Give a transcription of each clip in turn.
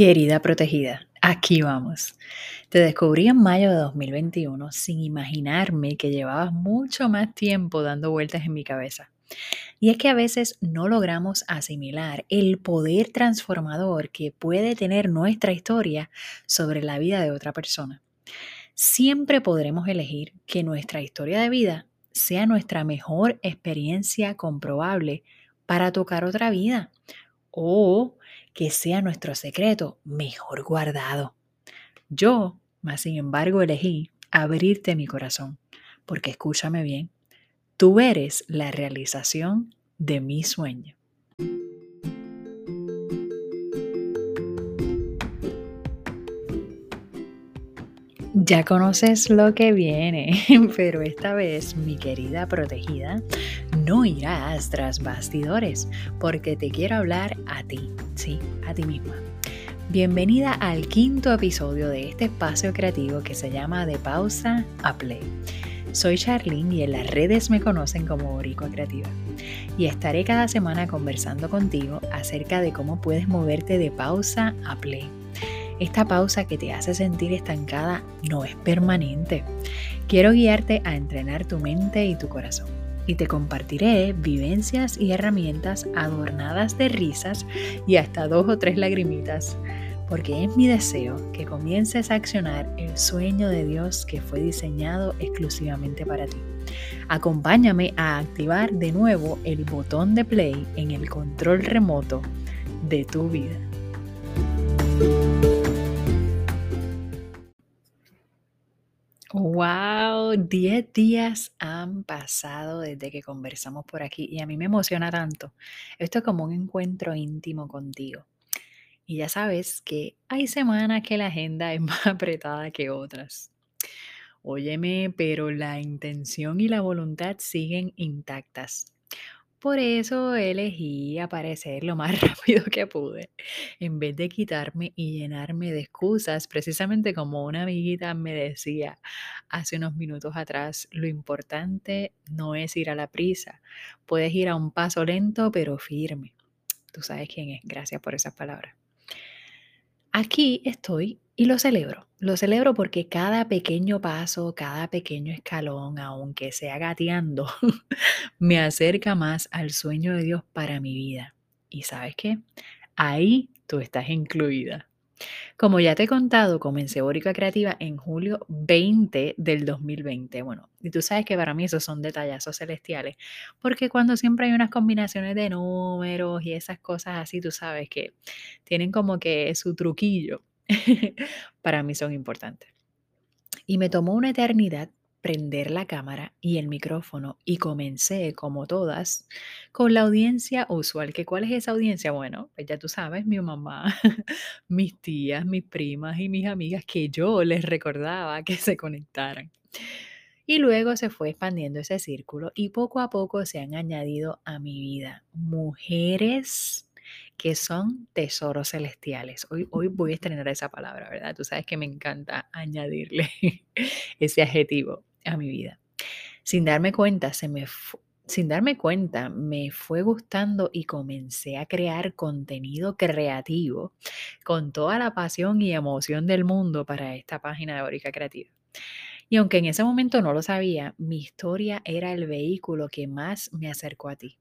Querida protegida, aquí vamos. Te descubrí en mayo de 2021 sin imaginarme que llevabas mucho más tiempo dando vueltas en mi cabeza. Y es que a veces no logramos asimilar el poder transformador que puede tener nuestra historia sobre la vida de otra persona. Siempre podremos elegir que nuestra historia de vida sea nuestra mejor experiencia comprobable para tocar otra vida o que sea nuestro secreto mejor guardado. Yo, más sin embargo, elegí abrirte mi corazón, porque escúchame bien, tú eres la realización de mi sueño. Ya conoces lo que viene, pero esta vez, mi querida protegida, no irás tras bastidores, porque te quiero hablar a ti, sí, a ti misma. Bienvenida al quinto episodio de este espacio creativo que se llama De Pausa a Play. Soy Charlene y en las redes me conocen como Boricua Creativa. Y estaré cada semana conversando contigo acerca de cómo puedes moverte de pausa a play. Esta pausa que te hace sentir estancada no es permanente. Quiero guiarte a entrenar tu mente y tu corazón y te compartiré vivencias y herramientas adornadas de risas y hasta dos o tres lagrimitas, porque es mi deseo que comiences a accionar el sueño de Dios que fue diseñado exclusivamente para ti. Acompáñame a activar de nuevo el botón de play en el control remoto de tu vida. Wow, 10 días han pasado desde que conversamos por aquí y a mí me emociona tanto. Esto es como un encuentro íntimo contigo. Y ya sabes que hay semanas que la agenda es más apretada que otras. Óyeme, pero la intención y la voluntad siguen intactas. Por eso elegí aparecer lo más rápido que pude, en vez de quitarme y llenarme de excusas, precisamente como una amiguita me decía hace unos minutos atrás, lo importante no es ir a la prisa, puedes ir a un paso lento pero firme. Tú sabes quién es, gracias por esas palabras. Aquí estoy y lo celebro. Lo celebro porque cada pequeño paso, cada pequeño escalón, aunque sea gateando, me acerca más al sueño de Dios para mi vida. ¿Y sabes qué? Ahí tú estás incluida. Como ya te he contado, comencé Bórica Creativa en julio 20 del 2020. Bueno, y tú sabes que para mí esos son detallazos celestiales, porque cuando siempre hay unas combinaciones de números y esas cosas así, tú sabes que tienen como que su truquillo, para mí son importantes. Y me tomó una eternidad prender la cámara y el micrófono y comencé, como todas, con la audiencia usual. ¿Que ¿Cuál es esa audiencia? Bueno, pues ya tú sabes, mi mamá, mis tías, mis primas y mis amigas que yo les recordaba que se conectaran. Y luego se fue expandiendo ese círculo y poco a poco se han añadido a mi vida mujeres que son tesoros celestiales. Hoy, hoy voy a estrenar esa palabra, ¿verdad? Tú sabes que me encanta añadirle ese adjetivo a mi vida. Sin darme cuenta, se me sin darme cuenta, me fue gustando y comencé a crear contenido creativo con toda la pasión y emoción del mundo para esta página de Orica Creativa. Y aunque en ese momento no lo sabía, mi historia era el vehículo que más me acercó a ti.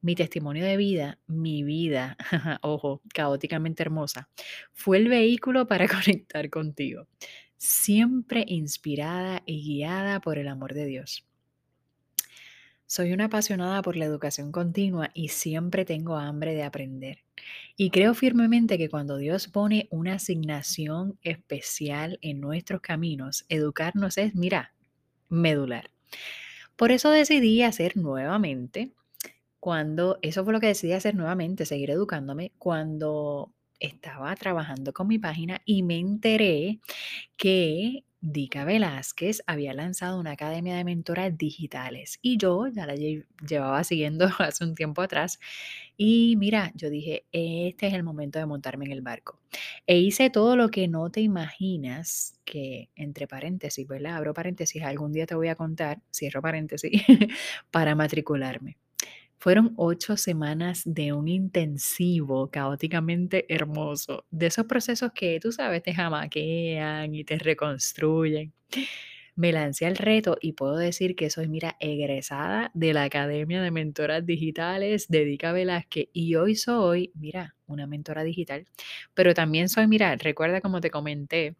Mi testimonio de vida, mi vida, ojo, caóticamente hermosa, fue el vehículo para conectar contigo siempre inspirada y guiada por el amor de Dios. Soy una apasionada por la educación continua y siempre tengo hambre de aprender. Y creo firmemente que cuando Dios pone una asignación especial en nuestros caminos, educarnos es, mira, medular. Por eso decidí hacer nuevamente, cuando, eso fue lo que decidí hacer nuevamente, seguir educándome, cuando estaba trabajando con mi página y me enteré que Dica Velázquez había lanzado una academia de mentoras digitales y yo ya la llevaba siguiendo hace un tiempo atrás y mira, yo dije, este es el momento de montarme en el barco. E hice todo lo que no te imaginas que, entre paréntesis, ¿verdad? Abro paréntesis, algún día te voy a contar, cierro paréntesis, para matricularme. Fueron ocho semanas de un intensivo, caóticamente hermoso, de esos procesos que tú sabes, te jamaquean y te reconstruyen. Me lancé al reto y puedo decir que soy, mira, egresada de la Academia de Mentoras Digitales de Dica Velázquez y hoy soy, mira, una mentora digital, pero también soy, mira, recuerda como te comenté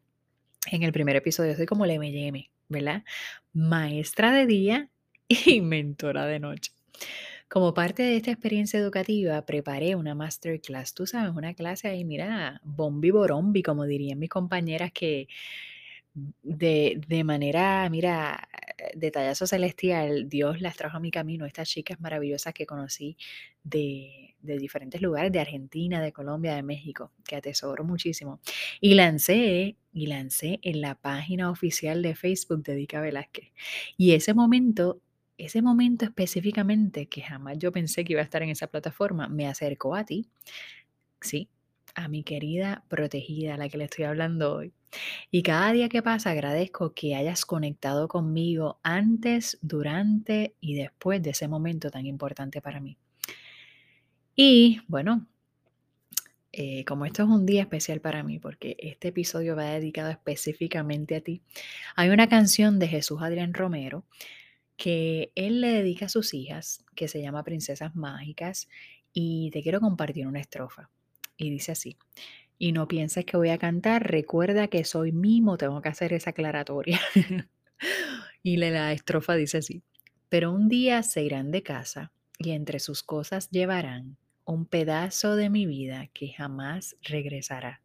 en el primer episodio, soy como le me ¿verdad? Maestra de día y mentora de noche. Como parte de esta experiencia educativa, preparé una masterclass. Tú sabes, una clase ahí, mira, bombi borombi, como dirían mis compañeras que de, de manera, mira, detallazo celestial, Dios las trajo a mi camino, estas chicas maravillosas que conocí de, de diferentes lugares, de Argentina, de Colombia, de México, que atesoro muchísimo. Y lancé, y lancé en la página oficial de Facebook de Dica Velázquez. Y ese momento ese momento específicamente, que jamás yo pensé que iba a estar en esa plataforma, me acercó a ti, sí, a mi querida protegida, a la que le estoy hablando hoy. Y cada día que pasa agradezco que hayas conectado conmigo antes, durante y después de ese momento tan importante para mí. Y bueno, eh, como esto es un día especial para mí, porque este episodio va dedicado específicamente a ti, hay una canción de Jesús Adrián Romero que él le dedica a sus hijas, que se llama Princesas Mágicas, y te quiero compartir una estrofa. Y dice así, y no pienses que voy a cantar, recuerda que soy mimo, tengo que hacer esa aclaratoria. y la estrofa dice así, pero un día se irán de casa y entre sus cosas llevarán un pedazo de mi vida que jamás regresará.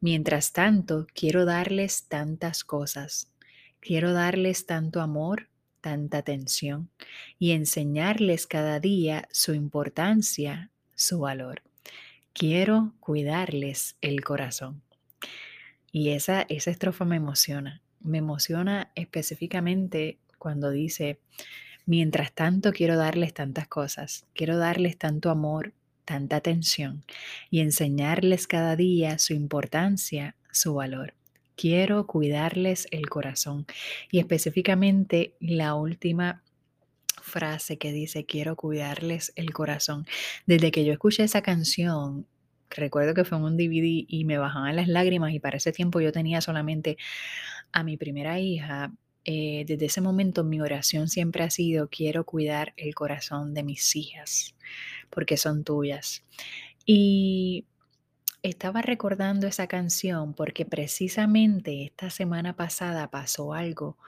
Mientras tanto, quiero darles tantas cosas, quiero darles tanto amor, tanta atención y enseñarles cada día su importancia, su valor. Quiero cuidarles el corazón. Y esa, esa estrofa me emociona. Me emociona específicamente cuando dice, mientras tanto quiero darles tantas cosas, quiero darles tanto amor, tanta atención y enseñarles cada día su importancia, su valor. Quiero cuidarles el corazón. Y específicamente la última frase que dice, quiero cuidarles el corazón. Desde que yo escuché esa canción, recuerdo que fue en un DVD y me bajaban las lágrimas y para ese tiempo yo tenía solamente a mi primera hija. Eh, desde ese momento mi oración siempre ha sido, quiero cuidar el corazón de mis hijas, porque son tuyas. Y estaba recordando esa canción porque precisamente esta semana pasada pasó algo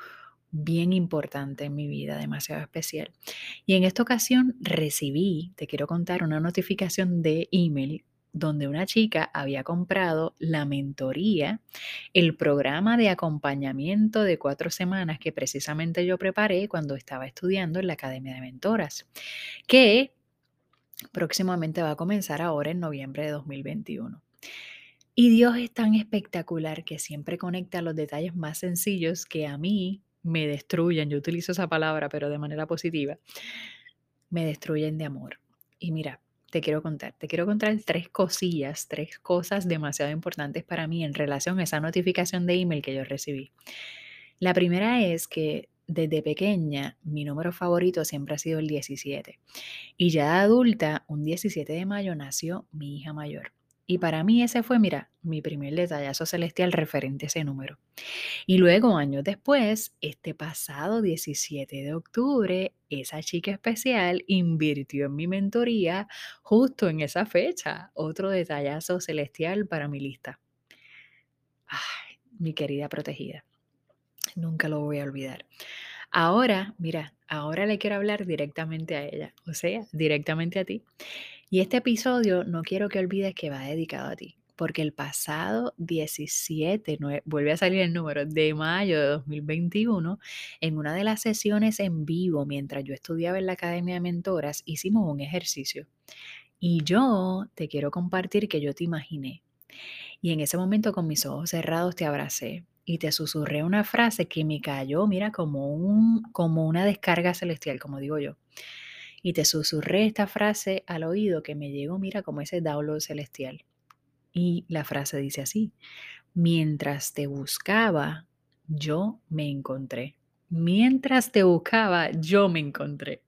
bien importante en mi vida, demasiado especial. Y en esta ocasión recibí, te quiero contar, una notificación de email donde una chica había comprado la mentoría, el programa de acompañamiento de cuatro semanas que precisamente yo preparé cuando estaba estudiando en la Academia de Mentoras, que próximamente va a comenzar ahora en noviembre de 2021. Y Dios es tan espectacular que siempre conecta los detalles más sencillos que a mí me destruyen. Yo utilizo esa palabra, pero de manera positiva. Me destruyen de amor. Y mira, te quiero contar, te quiero contar tres cosillas, tres cosas demasiado importantes para mí en relación a esa notificación de email que yo recibí. La primera es que desde pequeña, mi número favorito siempre ha sido el 17. Y ya de adulta, un 17 de mayo nació mi hija mayor. Y para mí ese fue, mira, mi primer detallazo celestial referente a ese número. Y luego, años después, este pasado 17 de octubre, esa chica especial invirtió en mi mentoría justo en esa fecha. Otro detallazo celestial para mi lista. Ay, mi querida protegida. Nunca lo voy a olvidar. Ahora, mira, ahora le quiero hablar directamente a ella, o sea, directamente a ti. Y este episodio no quiero que olvides que va dedicado a ti, porque el pasado 17, vuelve a salir el número, de mayo de 2021, en una de las sesiones en vivo, mientras yo estudiaba en la Academia de Mentoras, hicimos un ejercicio. Y yo te quiero compartir que yo te imaginé. Y en ese momento con mis ojos cerrados te abracé y te susurré una frase que me cayó, mira, como, un, como una descarga celestial, como digo yo. Y te susurré esta frase al oído que me llegó, mira, como ese download celestial. Y la frase dice así, mientras te buscaba, yo me encontré. Mientras te buscaba, yo me encontré.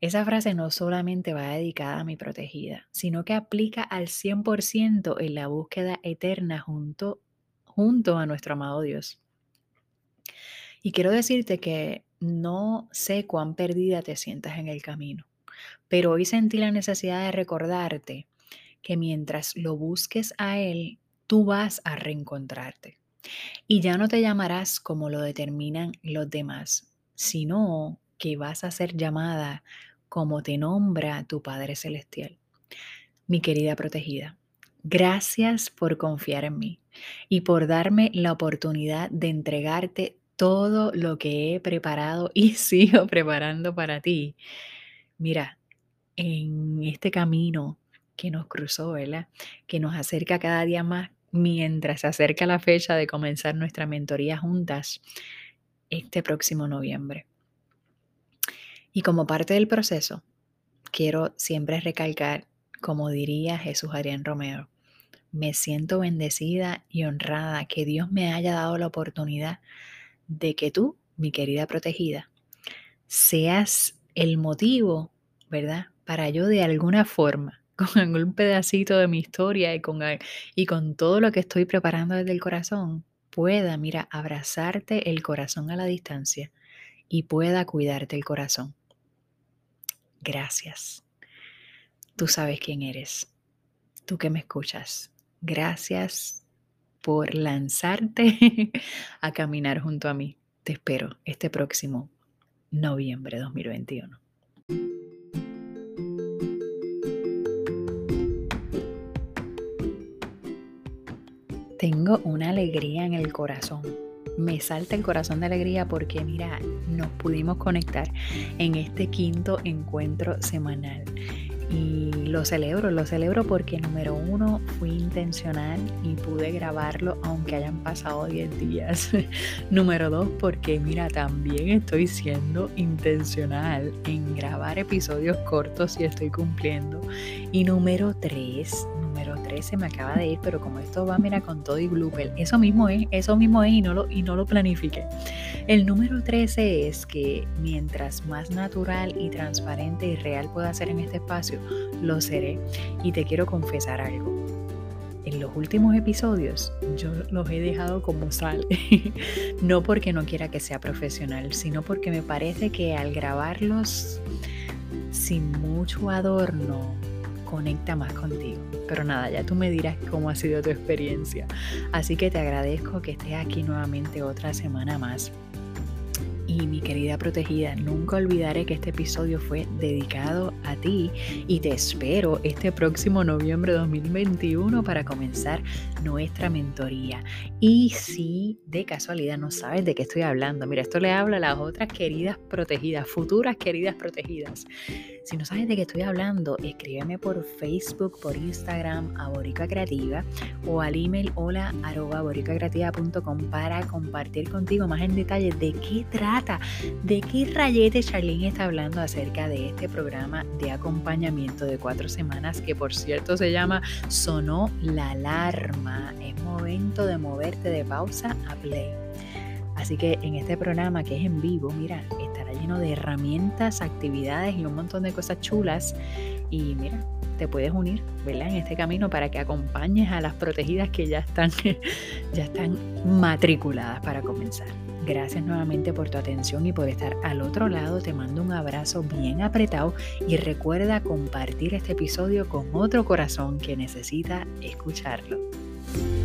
Esa frase no solamente va dedicada a mi protegida, sino que aplica al 100% en la búsqueda eterna junto, junto a nuestro amado Dios. Y quiero decirte que no sé cuán perdida te sientas en el camino, pero hoy sentí la necesidad de recordarte que mientras lo busques a Él, tú vas a reencontrarte. Y ya no te llamarás como lo determinan los demás, sino que vas a ser llamada como te nombra tu Padre Celestial. Mi querida protegida, gracias por confiar en mí y por darme la oportunidad de entregarte todo lo que he preparado y sigo preparando para ti. Mira, en este camino que nos cruzó, ¿verdad? Que nos acerca cada día más mientras se acerca la fecha de comenzar nuestra mentoría juntas este próximo noviembre. Y como parte del proceso, quiero siempre recalcar, como diría Jesús Adrián Romero, me siento bendecida y honrada que Dios me haya dado la oportunidad de que tú, mi querida protegida, seas el motivo, ¿verdad? Para yo de alguna forma, con algún pedacito de mi historia y con, y con todo lo que estoy preparando desde el corazón, pueda, mira, abrazarte el corazón a la distancia y pueda cuidarte el corazón. Gracias. Tú sabes quién eres. Tú que me escuchas. Gracias por lanzarte a caminar junto a mí. Te espero este próximo noviembre 2021. Tengo una alegría en el corazón me salta el corazón de alegría porque mira, nos pudimos conectar en este quinto encuentro semanal. Y lo celebro, lo celebro porque número uno fui intencional y pude grabarlo aunque hayan pasado 10 días. número dos porque mira, también estoy siendo intencional en grabar episodios cortos y estoy cumpliendo. Y número tres, 13 me acaba de ir, pero como esto va, mira, con todo y blooper, eso mismo es, eso mismo es y no lo, y no lo planifique. El número 13 es que mientras más natural y transparente y real pueda ser en este espacio, lo seré. Y te quiero confesar algo. En los últimos episodios yo los he dejado como sal, no porque no quiera que sea profesional, sino porque me parece que al grabarlos sin mucho adorno, conecta más contigo. Pero nada, ya tú me dirás cómo ha sido tu experiencia. Así que te agradezco que estés aquí nuevamente otra semana más. Y mi querida protegida, nunca olvidaré que este episodio fue dedicado a ti y te espero este próximo noviembre de 2021 para comenzar nuestra mentoría. Y si de casualidad no sabes de qué estoy hablando, mira, esto le habla a las otras queridas protegidas, futuras queridas protegidas. Si no sabes de qué estoy hablando, escríbeme por Facebook, por Instagram, a Borica Creativa o al email hola para compartir contigo más en detalle de qué trata, de qué rayete Charlene está hablando acerca de este programa de acompañamiento de cuatro semanas que por cierto se llama Sonó la alarma. Es momento de moverte de pausa a play. Así que en este programa que es en vivo, mira, estará lleno de herramientas, actividades y un montón de cosas chulas. Y mira, te puedes unir, ¿verdad? En este camino para que acompañes a las protegidas que ya están, ya están matriculadas para comenzar. Gracias nuevamente por tu atención y por estar al otro lado. Te mando un abrazo bien apretado y recuerda compartir este episodio con otro corazón que necesita escucharlo. Thank you.